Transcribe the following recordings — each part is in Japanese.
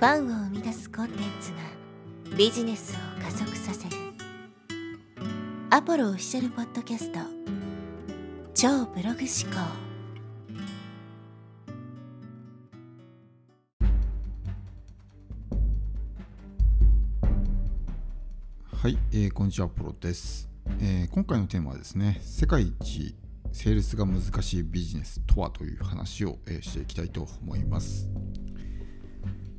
ファンを生み出すコンテンツがビジネスを加速させる。アポロオフィシャルポッドキャスト。超ブログ思考。はい、えー、こんにちは、アポロです、えー、今回のテーマはですね、世界一セールスが難しいビジネスとはという話を、えー、していきたいと思います。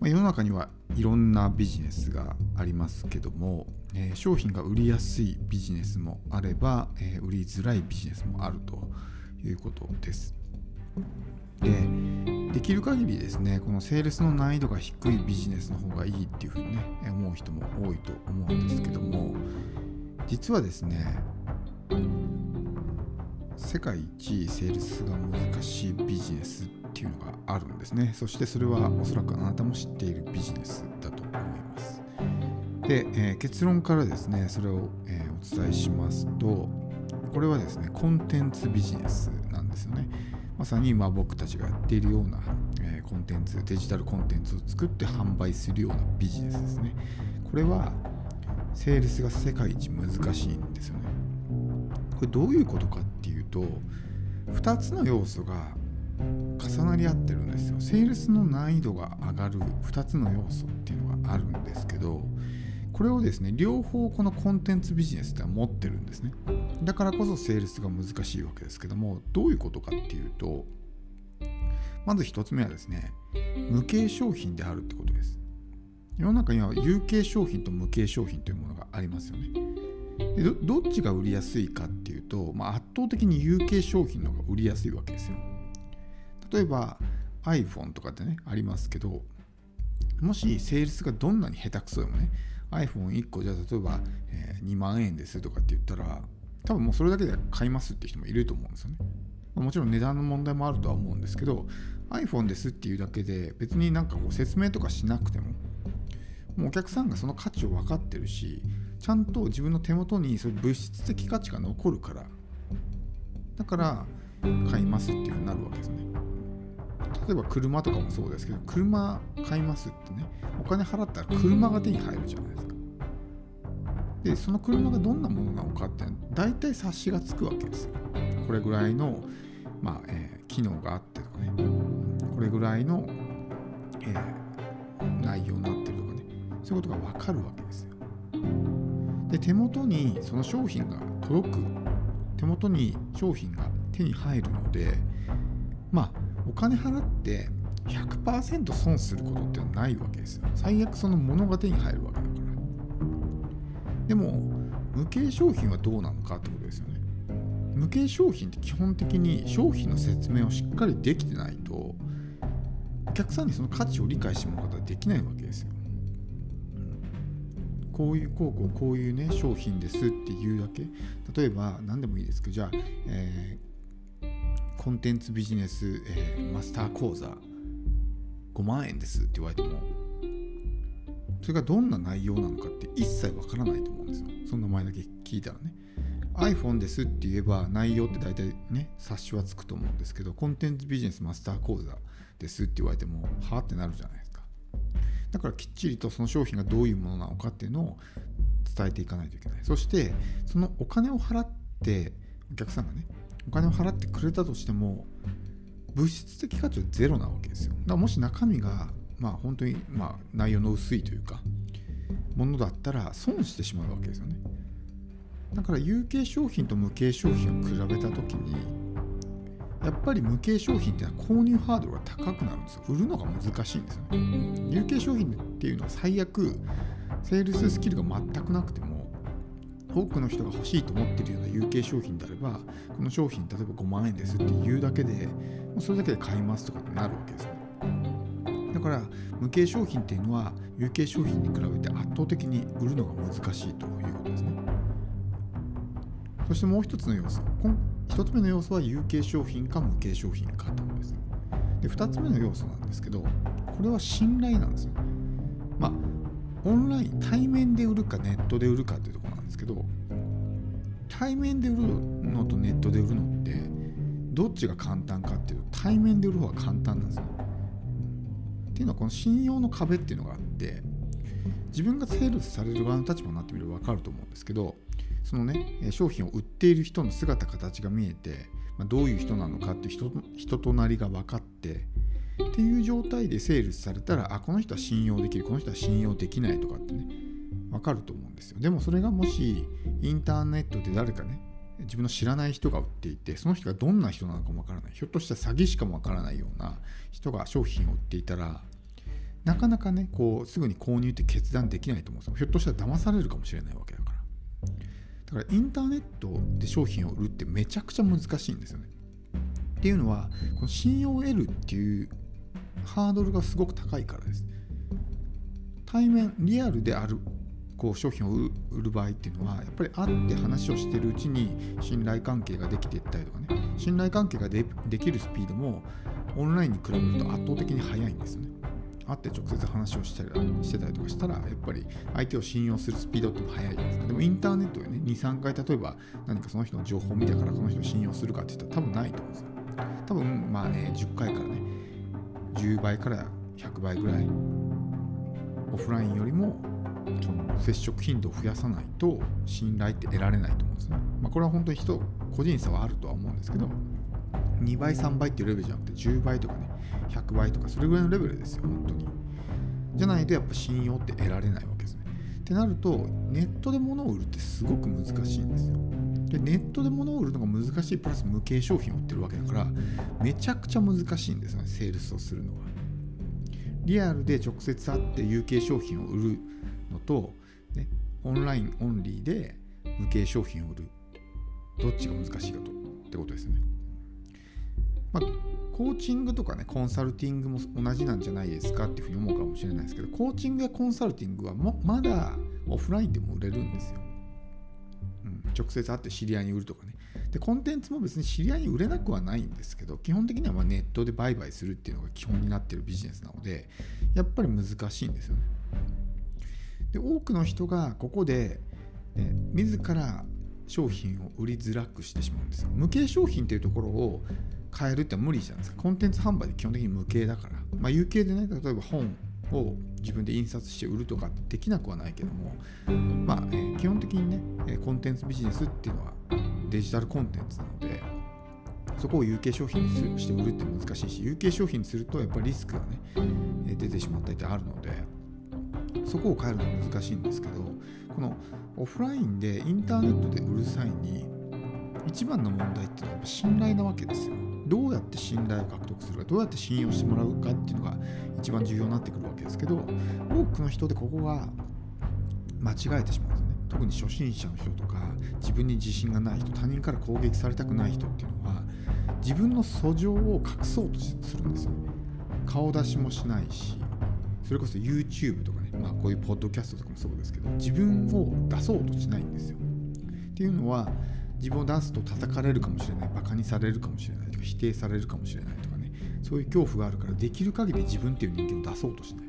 ま、世の中にはいろんなビジネスがありますけども、え、商品が売りやすいビジネスもあれば、え、売りづらいビジネスもあるということです。で、できる限りですね、このセールスの難易度が低いビジネスの方がいいっていうふうにね、思う人も多いと思うんですけども、実はですね、世界一セールスが難しいビジネスっていうのがあるんですね。そしてそれはおそらくあなたも知っているビジネスだと思います。で、えー、結論からですねそれを、えー、お伝えしますとこれはですねコンテンツビジネスなんですよね。まさに今僕たちがやっているような、えー、コンテンツデジタルコンテンツを作って販売するようなビジネスですね。これはセールスが世界一難しいんですよね。これどういうことかっていうと2つの要素が重なり合ってるんですよ。セールスの難易度が上がる2つの要素っていうのがあるんですけど、これをですね、両方このコンテンツビジネスっては持ってるんですね。だからこそセールスが難しいわけですけども、どういうことかっていうと、まず1つ目はですね、無形商品であるってことです。世の中には有形商品と無形商品というものがありますよね。でどっちが売りやすいかっていうと、まあ、圧倒的に有形商品の方が売りやすいわけですよ。例えば iPhone とかってねありますけどもしセールスがどんなに下手くそでもね iPhone1 個じゃあ例えば、え、2万円ですとかって言ったら多分もうそれだけで買いますって人もいると思うんですよね。もちろん値段の問題もあるとは思うんですけど iPhone ですっていうだけで別になんかこう説明とかしなくてももうお客さんがその価値を分かってるしちゃんと自分の手元にそういう物質的価値が残るからだから買いますっていうふうになるわけですね。例えば車とかもそうですけど車買いますってねお金払ったら車が手に入るじゃないですか。でその車がどんなものなのかって大体察しがつくわけです。よこれぐらいの、まあえー、機能があってとかね。これぐらいの、えー、内容になってるとかね。そういうことが分かるわけですよ。で手元にその商品が届く。手元に商品が手に入るのでまあお金払って100%損することってないわけですよ。最悪その物が手に入るわけだから。でも、無形商品はどうなのかってことですよね。無形商品って基本的に商品の説明をしっかりできてないと、お客さんにその価値を理解してもらうことはできないわけですよ。こういうこうこういうね商品ですっていうだけ例えば何でもいいですけどじゃあ、えコンテンツビジネス、えー、マスター講座。5万円ですって言われても。それがどんな内容なのかって一切わからないと思うんですよ。その名前だけ聞いたらね。iPhone ですって言えば内容って大体ね察しはつくと思うんですけどコンテンツビジネスマスター講座ですって言われてもはあってなるじゃないですか。だからきっちりとその商品がどういうものなのかっていうのを伝えていかないといけない。そしてそのお金を払ってお客さんがねお金を払ってくれたとしても物質的価値はゼロなわけですよ。だからもし中身がまあ本当にまあ内容の薄いというかものだったら損してしまうわけですよね。だから有形商品と無形商品を比べた時にやっぱり無形商品っていうのは購入ハードルが高くなるんですよ。売るのが難しいんですよね。有形商品っていうのは最悪セールススキルが全くなくても多くの人が欲しいと思ってるような有形商品であればこの商品例えば5万円ですって言うだけでもうそれだけで買いますとかってなるわけですよ。だから無形商品っていうのは有形商品に比べて圧倒的に売るのが難しいということですね。そしてもう一つの要素。一つ目の要素は有形商品か無形商品かということです。で二つ目の要素なんですけどこれは信頼なんですよ。まあオンライン対面で売るかネットで売るかっていうところですけど対面で売るのとネットで売るのってどっちが簡単かっていうと対面で売る方が簡単なんですよ。っていうのはこの信用の壁っていうのがあって自分がセールスされる側の立場になってみれば分かると思うんですけどそのね商品を売っている人の姿形が見えて、ま、どういう人なのかって人人となりが分かってっていう状態でセールスされたらあこの人は信用できるこの人は信用できないとかってね。分かると思うんですよ。でもそれがもしインターネットで誰かね自分の知らない人が売っていてその人がどんな人なのかもわからない。ひょっとしたら詐欺師かもわからないような人が商品を売っていたらなかなかねこうすぐに購入って決断できないと思うんですよ。ひょっとしたら騙されるかもしれないわけだから。だからインターネットで商品を売るってめちゃくちゃ難しいんですよね。っていうのはこの信用を得るっていうハードルがすごく高いからです。対面リアルであるこう商品を売る場合っていうのはやっぱり会って話をしてるうちに信頼関係ができていったりとかね信頼関係ができるスピードもオンラインに比べると圧倒的に速いんですよね。会って直接話をしたりしてたりとかしたらやっぱり相手を信用するスピードっても速いじゃないですか。でもインターネットでね23回例えば何かその人の情報を見たからこの人を信用するかって言ったら多分ないと思うんですよ。多分まあね10回からね10倍から100倍ぐらいオフラインよりもその接触頻度を増やさないと信頼って得られないと思うんですね。まあ、これは本当に人個人差はあるとは思うんですけど2倍3倍っていうレベルじゃなくて10倍とかね100倍とかそれぐらいのレベルですよ本当に。じゃないとやっぱ信用って得られないわけですね。ってなるとネットで物を売るってすごく難しいんですよ。でネットで物を売るのが難しいプラス無形商品を売ってるわけだからめちゃくちゃ難しいんですよねセールスをするのは。リアルで直接会って有形商品を売るのと、ね、オンラインオンリーで無形商品を売るどっちが難しいかとってことですね。まあ、コーチングとかねコンサルティングも同じなんじゃないですかっていうふうに思うかもしれないですけどコーチングやコンサルティングはまだオフラインでも売れるんですよ。うん、直接会って知り合いに売るとかね。で、コンテンツも別に知り合いに売れなくはないんですけど、基本的にはまネットで売買するっていうのが基本になってるビジネスなので、やっぱり難しいんですよね。で多くの人がここで、ね、自ら商品を売りづらくしてしまうんですよ。無形商品っていうところを変えるって無理じゃないですか。コンテンツ販売で基本的に無形だから。まあ有形でね例えば本を自分で印刷して売るとかできなくはないけども。まあ、えー、基本的にねコンテンツビジネスっていうのはデジタルコンテンツなのでそこを有形商品にして売るって難しいし有形商品にするとやっぱりリスクがね出てしまったりってあるので。そこを変えるのは難しいんですけどこのオフラインでインターネットで売る際に一番の問題っていうのはやっぱ信頼なわけですよ。どうやって信頼を獲得するかどうやって信用してもらうかっていうのが一番重要になってくるわけですけど多くの人でここが間違えてしまうんですね。特に初心者の人とか自分に自信がない人他人から攻撃されたくない人っていうのは自分の訴状を隠そうとするんですよね。顔出しもしないしそれこそ YouTube とか、まあ、こういうポッドキャストとかもそうですけど自分を出そうとしないんですよ。っていうのは自分を出すと叩かれるかもしれないバカにされるかもしれないとか否定されるかもしれないとかねそういう恐怖があるからできる限り自分っていう人間を出そうとしない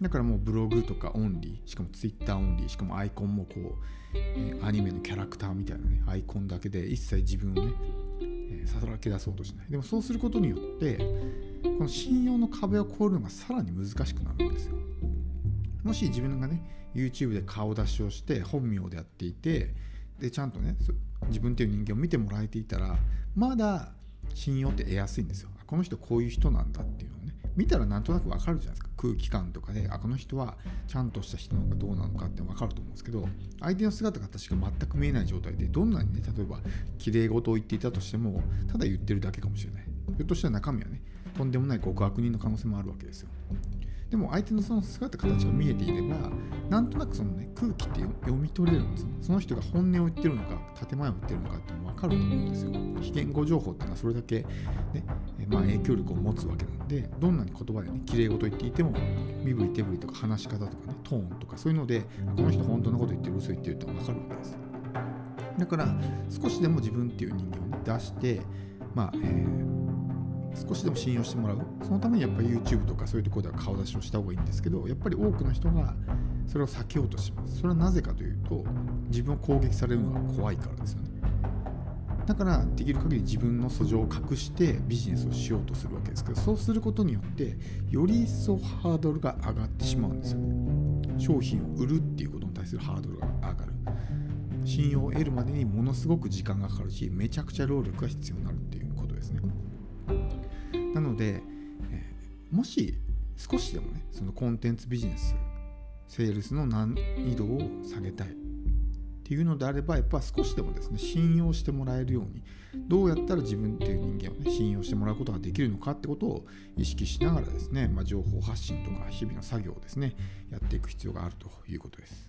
だからもうブログとかオンリーしかも Twitter オンリーしかもアイコンもこう、え、アニメのキャラクターみたいなねアイコンだけで一切自分をね、え、さらけ出そうとしないでもそうすることによってこの信用の壁を越えるのがさらに難しくなるんですよ。もし自分がね YouTube で顔出しをして本名でやっていてでちゃんとね自分っていう人間を見てもらえていたらまだ信用って得やすいんですよ。この人こういう人なんだっていうのをね見たらなんとなくわかるじゃないですか空気感とかであこの人はちゃんとした人なのかどうなのかってわかると思うんですけど相手の姿が確か全く見えない状態でどんなにね例えば綺麗事を言っていたとしてもただ言ってるだけかもしれないひょっとしたら中身はねとんでもない極悪人の可能性もあるわけですよ。でも相手のその姿形が見えていればなんとなくそのね空気って読み取れるんですね。その人が本音を言ってるのか建前を言ってるのかっていうのも分かると思うんですよ。非言語情報っていうのはそれだけ、ねまあ、影響力を持つわけなんでどんなに言葉でね綺麗事言っていても身振り手振りとか話し方とかねトーンとかそういうのでこの人本当のこと言ってる嘘言ってるって分かるわけですだから少しでも自分っていう人間を、ね、出してまあ、えー少しでも信用してもらう。そのためにやっぱり YouTube とかそういうところでは顔出しをした方がいいんですけどやっぱり多くの人がそれを避けようとします。それはなぜかというと自分を攻撃されるのが怖いからですよね。だからできる限り自分の素性を隠してビジネスをしようとするわけですけどそうすることによってより一層ハードルが上がってしまうんですよね。商品を売るっていうことに対するハードルが上がる。信用を得るまでにものすごく時間がかかるしめちゃくちゃ労力が必要になるっていうことですね。なので、えー、もし少しでもねそのコンテンツビジネスセールスの難易度を下げたいっていうのであればやっぱ少しでもですね信用してもらえるようにどうやったら自分っていう人間をね信用してもらうことができるのかってことを意識しながらですね、まあ、情報発信とか日々の作業をですねやっていく必要があるということです。